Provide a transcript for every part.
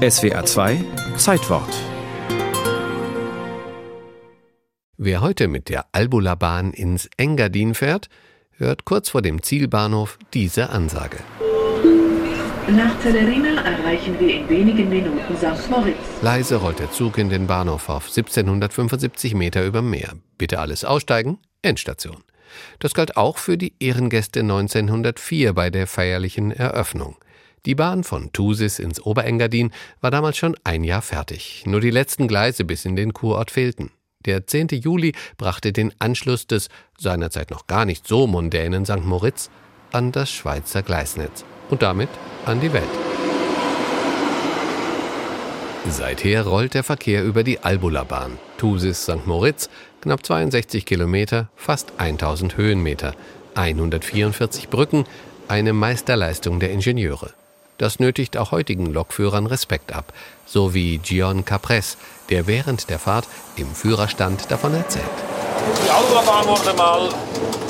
SWA 2 Zeitwort. Wer heute mit der Albula-Bahn ins Engadin fährt, hört kurz vor dem Zielbahnhof diese Ansage. Nach Celerina erreichen wir in wenigen Minuten St. Moritz. Leise rollt der Zug in den Bahnhof auf 1775 Meter über Meer. Bitte alles aussteigen, Endstation. Das galt auch für die Ehrengäste 1904 bei der feierlichen Eröffnung. Die Bahn von Thusis ins Oberengadin war damals schon ein Jahr fertig. Nur die letzten Gleise bis in den Kurort fehlten. Der 10. Juli brachte den Anschluss des seinerzeit noch gar nicht so mondänen St. Moritz an das Schweizer Gleisnetz und damit an die Welt. Seither rollt der Verkehr über die Albula-Bahn. Thusis St. Moritz, knapp 62 Kilometer, fast 1000 Höhenmeter, 144 Brücken, eine Meisterleistung der Ingenieure. Das nötigt auch heutigen Lokführern Respekt ab, so wie Gion Capres, der während der Fahrt im Führerstand davon erzählt. Die Autobahn wurde mal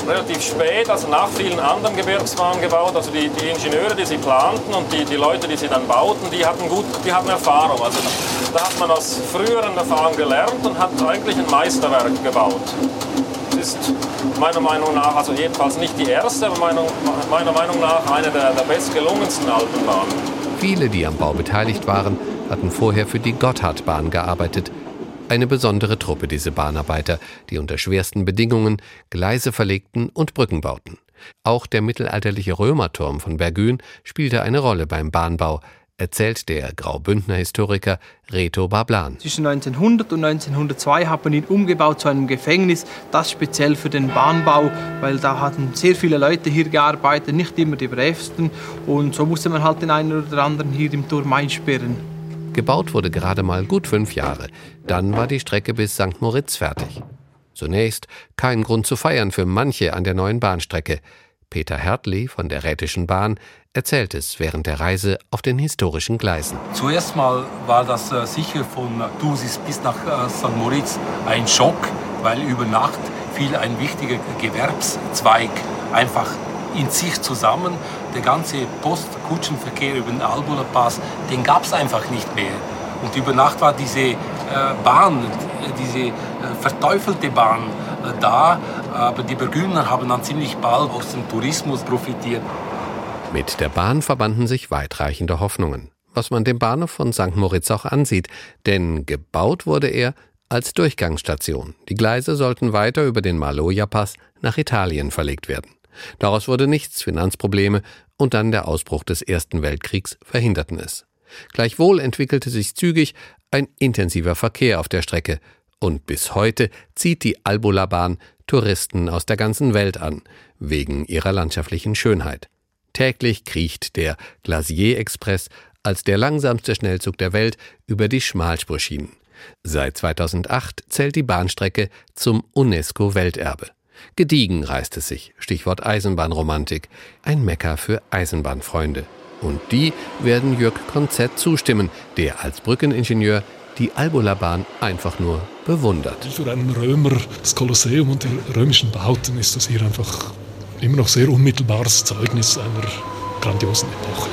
relativ spät, also nach vielen anderen Gebirgsbahnen gebaut. Also die, die Ingenieure, die sie planten und die, die Leute, die sie dann bauten, die hatten, gut, die hatten Erfahrung. Also da hat man aus früheren Erfahrungen gelernt und hat eigentlich ein Meisterwerk gebaut ist meiner Meinung nach, also jedenfalls nicht die erste, aber meiner, meiner Meinung nach eine der, der bestgelungensten Alpenbahnen. Viele, die am Bau beteiligt waren, hatten vorher für die Gotthardbahn gearbeitet. Eine besondere Truppe, diese Bahnarbeiter, die unter schwersten Bedingungen Gleise verlegten und Brücken bauten. Auch der mittelalterliche Römerturm von Bergün spielte eine Rolle beim Bahnbau, erzählt der Graubündner Historiker Reto Bablan. Zwischen 1900 und 1902 hat man ihn umgebaut zu einem Gefängnis, das speziell für den Bahnbau, weil da hatten sehr viele Leute hier gearbeitet, nicht immer die bravsten und so musste man halt den einen oder anderen hier im Turm einsperren. Gebaut wurde gerade mal gut fünf Jahre. Dann war die Strecke bis St. Moritz fertig. Zunächst kein Grund zu feiern für manche an der neuen Bahnstrecke. Peter Hertli von der Rätischen Bahn erzählt es während der Reise auf den historischen Gleisen. Zuerst mal war das äh, sicher von Dusis bis nach äh, St. Moritz ein Schock, weil über Nacht fiel ein wichtiger Gewerbszweig einfach in sich zusammen. Der ganze Postkutschenverkehr über den Albula Pass, den gab es einfach nicht mehr. Und über Nacht war diese äh, Bahn, diese verteufelte Bahn da, aber die Burgunder haben dann ziemlich bald aus dem Tourismus profitiert. Mit der Bahn verbanden sich weitreichende Hoffnungen, was man dem Bahnhof von St. Moritz auch ansieht, denn gebaut wurde er als Durchgangsstation. Die Gleise sollten weiter über den Maloja-Pass nach Italien verlegt werden. Daraus wurde nichts, Finanzprobleme und dann der Ausbruch des Ersten Weltkriegs verhinderten es. Gleichwohl entwickelte sich zügig ein intensiver Verkehr auf der Strecke, und bis heute zieht die Albula-Bahn Touristen aus der ganzen Welt an, wegen ihrer landschaftlichen Schönheit. Täglich kriecht der Glacier Express als der langsamste Schnellzug der Welt über die Schmalspurschienen. Seit 2008 zählt die Bahnstrecke zum UNESCO-Welterbe. Gediegen reißt es sich, Stichwort Eisenbahnromantik, ein Mecker für Eisenbahnfreunde. Und die werden Jörg Konzett zustimmen, der als Brückeningenieur die Albula-Bahn einfach nur bewundert. Für einen Römer, das Kolosseum und die römischen Bauten ist das hier einfach immer noch sehr unmittelbares Zeugnis einer grandiosen Epoche.